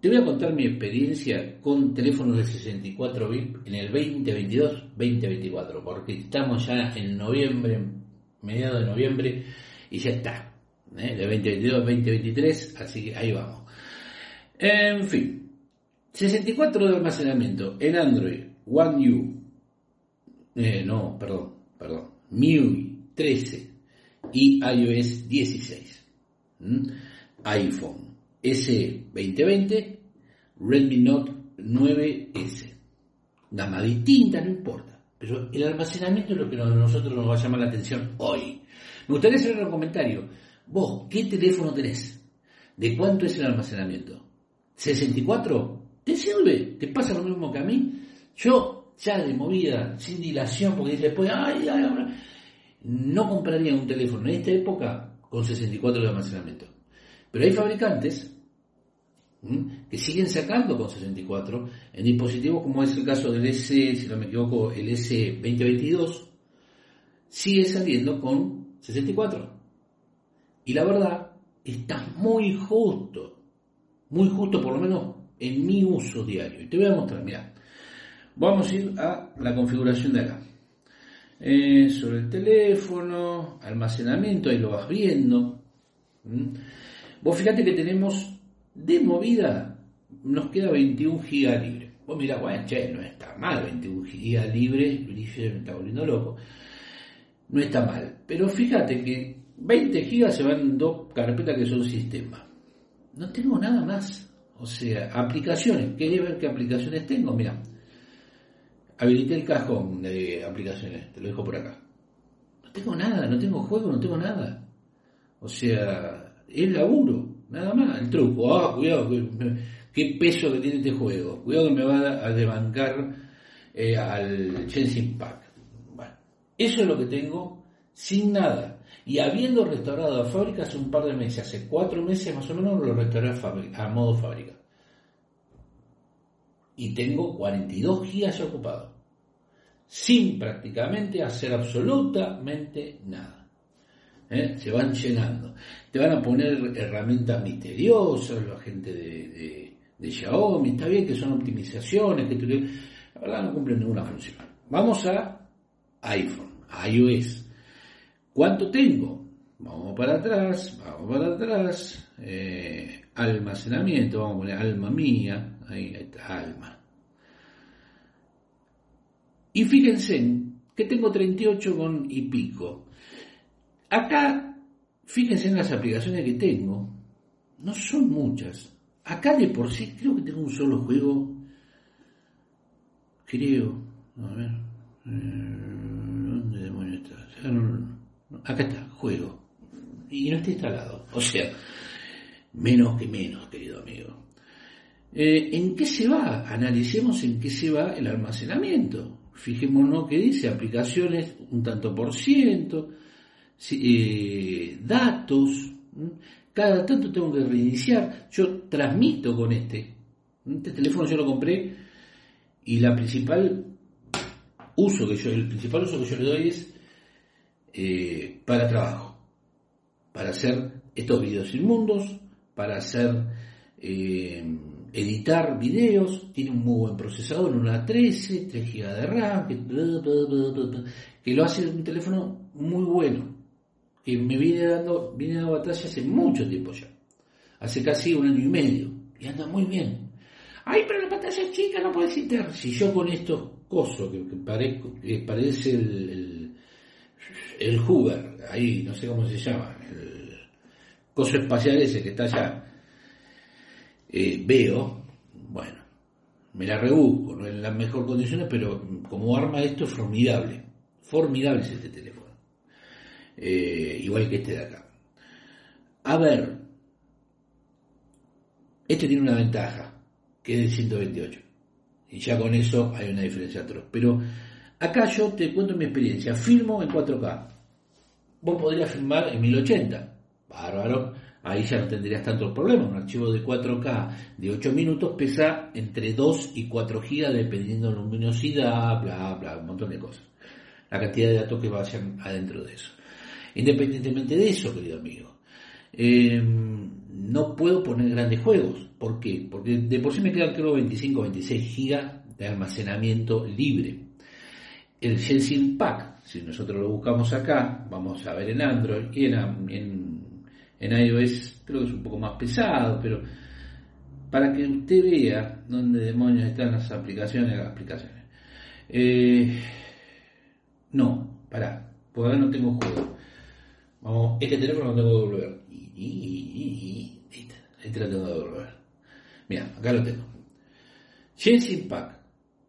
te voy a contar mi experiencia con teléfonos de 64 bits en el 2022-2024, porque estamos ya en noviembre, mediados de noviembre, y ya está, ¿eh? de 2022-2023, así que ahí vamos. En fin, 64 de almacenamiento en Android, One U, eh, no, perdón, perdón, MIUI 13 y iOS 16. iPhone S2020, Redmi Note 9S. Gama distinta, no importa. Pero el almacenamiento es lo que a nosotros nos va a llamar la atención hoy. Me gustaría hacer un comentario. Vos, ¿qué teléfono tenés? ¿De cuánto es el almacenamiento? ¿64? ¿Te sirve? ¿Te pasa lo mismo que a mí? Yo, ya de movida, sin dilación, porque después, ay, ay, no compraría un teléfono en esta época con 64 de almacenamiento. Pero hay fabricantes que siguen sacando con 64 en dispositivos como es el caso del S, si no me equivoco, el S2022, sigue saliendo con 64. Y la verdad, está muy justo, muy justo por lo menos en mi uso diario. Y te voy a mostrar, mira, vamos a ir a la configuración de acá. Eh, sobre el teléfono, almacenamiento, ahí lo vas viendo. Vos fíjate que tenemos de movida, nos queda 21 GB libre. Vos mirá, bueno, che, no está mal, 21 GB libre, me está volviendo loco. No está mal. Pero fíjate que 20 GB se van en dos carpetas que son sistemas. No tengo nada más. O sea, aplicaciones. ¿Querés ver qué aplicaciones tengo? Mira, habilité el cajón de aplicaciones, te lo dejo por acá. No tengo nada, no tengo juego, no tengo nada. O sea, es laburo, nada más. El truco, ah, cuidado, qué peso que tiene este juego. Cuidado que me va a desbancar eh, al Chelsea Impact. Eso es lo que tengo sin nada. Y habiendo restaurado la fábrica hace un par de meses, hace cuatro meses más o menos, lo restauré a, a modo fábrica y tengo 42 gigas ocupados, sin prácticamente hacer absolutamente nada. ¿Eh? Se van llenando. Te van a poner herramientas misteriosas, la gente de, de, Xiaomi, está bien que son optimizaciones, que la verdad no cumplen ninguna función. Vamos a iPhone, iOS. ¿Cuánto tengo? Vamos para atrás, vamos para atrás. Eh, almacenamiento, vamos a poner alma mía, Ahí está, alma. Y fíjense que tengo 38 con y pico. Acá, fíjense en las aplicaciones que tengo. No son muchas. Acá de por sí creo que tengo un solo juego. Creo. A ver. Eh, ¿Dónde demonios está? Acá está, juego. Y no está instalado. O sea, menos que menos, querido amigo. Eh, ¿En qué se va? Analicemos en qué se va el almacenamiento. Fijémonos que dice aplicaciones un tanto por ciento, eh, datos. Cada tanto tengo que reiniciar. Yo transmito con este. Este teléfono yo lo compré y la principal uso que yo, el principal uso que yo le doy es eh, para trabajo, para hacer estos videos inmundos, para hacer editar videos, tiene un muy buen procesador, una 13, 3 GB de RAM, que, lo hace un teléfono muy bueno, que me viene dando, viene dando batalla hace mucho tiempo ya, hace casi un año y medio, y anda muy bien. Ay, pero la pantalla es chica, no puedes editar. Si yo con estos cosos que, que, parece el, el, el Hoover, ahí no sé cómo se llama, el coso espacial ese que está allá, eh, veo, bueno, me la rebusco, no en las mejores condiciones, pero como arma esto es formidable. Formidable es este teléfono. Eh, igual que este de acá. A ver, este tiene una ventaja, que es de 128. Y ya con eso hay una diferencia atroz. Pero acá yo te cuento mi experiencia. Filmo en 4K. Vos podrías filmar en 1080. Bárbaro ahí ya no tendrías tantos problemas. Un archivo de 4K de 8 minutos pesa entre 2 y 4 GB dependiendo de la luminosidad, bla, bla, un montón de cosas. La cantidad de datos que vayan adentro de eso. Independientemente de eso, querido amigo, eh, no puedo poner grandes juegos. ¿Por qué? Porque de por sí me quedan creo 25 26 gigas de almacenamiento libre. El Genshin Pack, si nosotros lo buscamos acá, vamos a ver en Android y en, en, iOS creo que es un poco más pesado, pero para que usted vea dónde demonios están las aplicaciones, las aplicaciones. Eh, no, pará, porque ahora no tengo juego. Vamos, este teléfono lo tengo que devolver. Y, y, este lo tengo que devolver. Mira, acá lo tengo. Genshin Pack,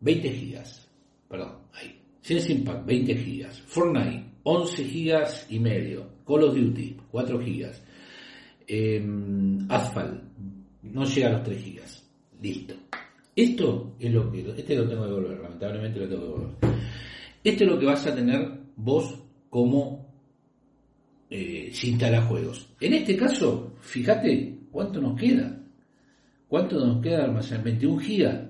20 gigas. Perdón, ahí. Genshin Pack, 20 gigas. Fortnite, 11 gigas y medio. Call of Duty, 4 gigas. Eh, Asphalt, no llega a los 3 gigas. Listo. Esto es lo que, este lo tengo que devolver, lamentablemente lo tengo que devolver. Esto es lo que vas a tener vos como eh, instala juegos. En este caso, fíjate cuánto nos queda. ¿Cuánto nos queda de almacenamiento? ¿21 gigas?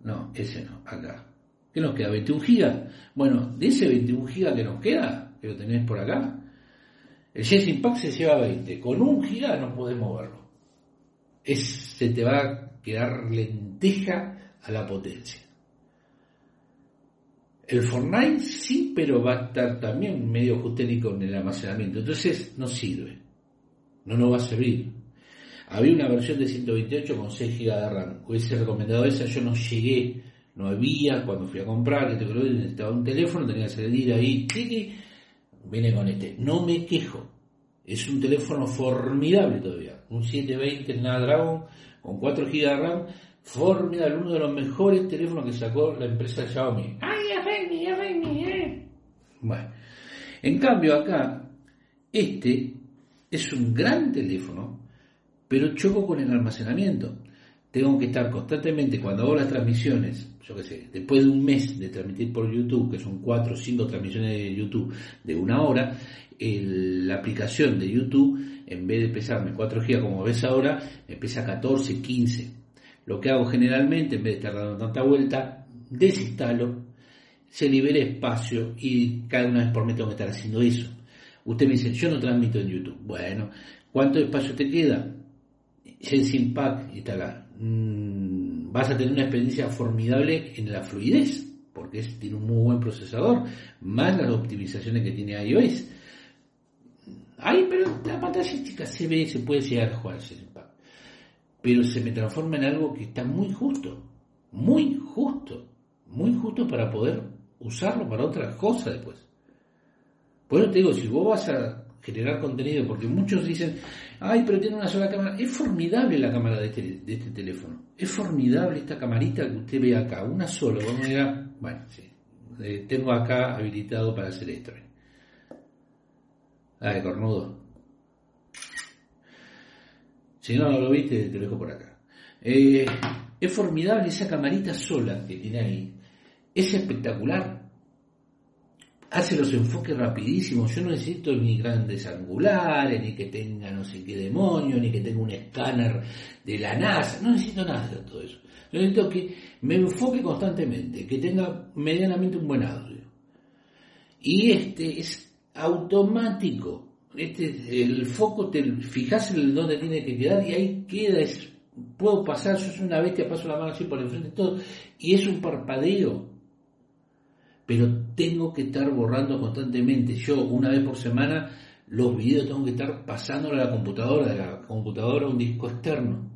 No, ese no, acá. ¿Qué nos queda? ¿21 gigas? Bueno, de ese 21 gigas que nos queda, que lo tenés por acá, el Jets Impact se lleva 20. Con un giga no podés moverlo. Es, se te va a quedar lenteja a la potencia. El Fortnite sí, pero va a estar también medio justérico en el almacenamiento. Entonces no sirve. No nos va a servir. Había una versión de 128 con 6 GB de RAM. Hubiese recomendado esa, yo no llegué, no había cuando fui a comprar, que te necesitaba un teléfono, tenía que salir ahí, viene con este. No me quejo. Es un teléfono formidable todavía. Un 720 Snapdragon con 4 GB de RAM. Formidable, uno de los mejores teléfonos que sacó la empresa Xiaomi. ¡Ay, eh! Bueno, en cambio acá, este es un gran teléfono, pero choco con el almacenamiento. Tengo que estar constantemente, cuando hago las transmisiones, yo qué sé, después de un mes de transmitir por YouTube, que son 4 o 5 transmisiones de YouTube de una hora, la aplicación de YouTube, en vez de pesarme 4 GB como ves ahora, me pesa 14, 15. Lo que hago generalmente, en vez de estar dando tanta vuelta, desinstalo, se libere espacio y cada una vez por mes tengo que estar haciendo eso. Usted me dice, yo no transmito en YouTube. Bueno, ¿cuánto espacio te queda? Genshin Pack, está mm, vas a tener una experiencia formidable en la fluidez, porque tiene un muy buen procesador, más las optimizaciones que tiene iOS. Ay, pero la pantalla se ve, se puede llegar a jugar Genshin Pack. Pero se me transforma en algo que está muy justo, muy justo, muy justo para poder usarlo para otras cosas después. Por eso te digo, si vos vas a generar contenido, porque muchos dicen, ay, pero tiene una sola cámara, es formidable la cámara de este, este teléfono, es formidable esta camarita que usted ve acá, una sola, vamos a bueno, sí, eh, tengo acá habilitado para hacer esto. Ay, cornudo. Si no, no lo viste, te lo dejo por acá. Eh, es formidable esa camarita sola que tiene ahí es espectacular. Hace los enfoques rapidísimos. Yo no necesito ni grandes angulares, ni que tenga no sé qué demonio, ni que tenga un escáner de la NASA. No necesito nada de todo eso. Yo necesito que me enfoque constantemente, que tenga medianamente un buen audio. Y este es automático. Este, el foco te fijas en dónde tiene que quedar y ahí queda. Es, puedo pasar, yo soy una bestia, paso la mano así por enfrente de todo. Y es un parpadeo pero tengo que estar borrando constantemente. Yo una vez por semana los videos tengo que estar pasándolo a la computadora, de la computadora a un disco externo,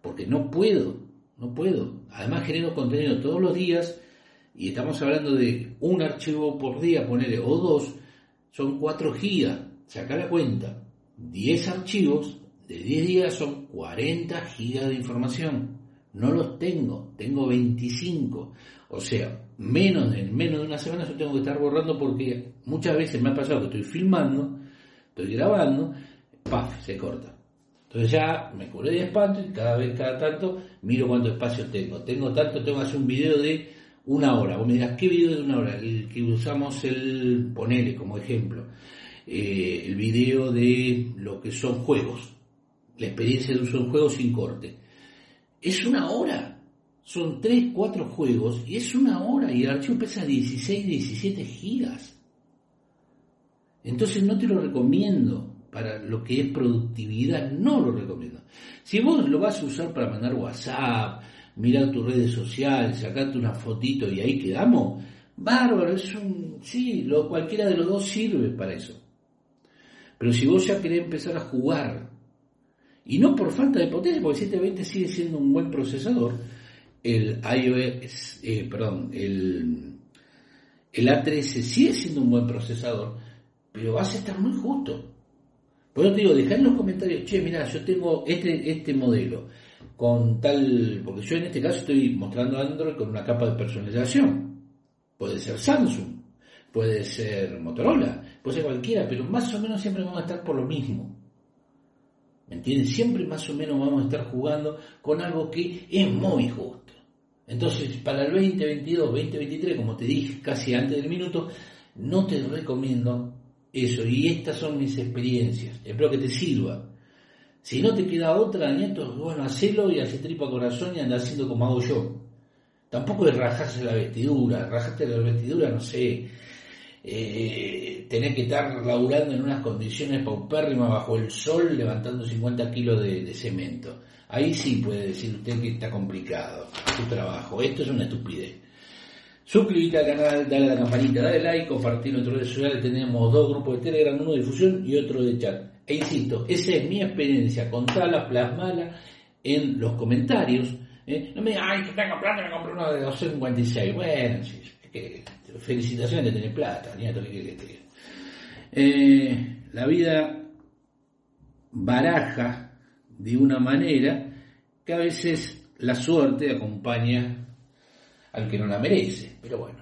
porque no puedo, no puedo. Además genero contenido todos los días y estamos hablando de un archivo por día, ponerle, o dos, son 4 gigas, saca la cuenta, 10 archivos de 10 días son 40 gigas de información. No los tengo, tengo 25. O sea, menos de, menos de una semana yo tengo que estar borrando porque muchas veces me ha pasado que estoy filmando, estoy grabando, ¡paf! se corta. Entonces ya me curé de espanto y cada vez, cada tanto, miro cuánto espacio tengo. Tengo tanto, tengo que hacer un video de una hora. Vos me dirás, ¿qué video de una hora? El que usamos el, ponele como ejemplo, eh, el video de lo que son juegos. La experiencia de uso en juegos sin corte. Es una hora son 3, 4 juegos y es una hora y el archivo pesa 16, 17 gigas. Entonces no te lo recomiendo, para lo que es productividad no lo recomiendo. Si vos lo vas a usar para mandar WhatsApp, mirar tus redes sociales, sacarte una fotito y ahí quedamos, bárbaro, es un, sí, lo, cualquiera de los dos sirve para eso. Pero si vos ya querés empezar a jugar, y no por falta de potencia, porque el 720 sigue siendo un buen procesador, el iOS, eh, perdón, el, el A13 sigue siendo un buen procesador, pero vas a estar muy justo. Por eso te digo, dejá en los comentarios, che, mira, yo tengo este, este modelo con tal, porque yo en este caso estoy mostrando Android con una capa de personalización. Puede ser Samsung, puede ser Motorola, puede ser cualquiera, pero más o menos siempre vamos a estar por lo mismo. ¿Me entiendes? Siempre más o menos vamos a estar jugando con algo que es muy justo. Entonces, para el 2022, 2023, como te dije casi antes del minuto, no te recomiendo eso. Y estas son mis experiencias. Espero que te sirva. Si no te queda otra, nieto, bueno, hacelo y hace tripa corazón y anda haciendo como hago yo. Tampoco es rajarse la vestidura. Rajarte la vestidura, no sé. Eh, tener que estar laburando en unas condiciones paupérrimas bajo el sol levantando 50 kilos de cemento. Ahí sí puede decir usted que está complicado su trabajo. Esto es una estupidez. Suscríbete al canal, dale a la campanita, dale like, compartir nuestras redes sociales. Tenemos dos grupos de Telegram, uno de difusión y otro de chat. E insisto, esa es mi experiencia. Contala, plasmala en los comentarios. ¿eh? No me digan, ay, que está comprando, me compré uno de 256. Bueno, sí, que, felicitaciones de tener plata, nieto, que, eh, la vida baraja de una manera que a veces la suerte acompaña al que no la merece, pero bueno.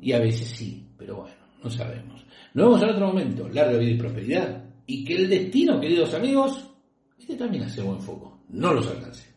Y a veces sí, pero bueno, no sabemos. Nos vemos en otro momento, larga vida y prosperidad, y que el destino, queridos amigos, este también hace buen foco, no los alcance.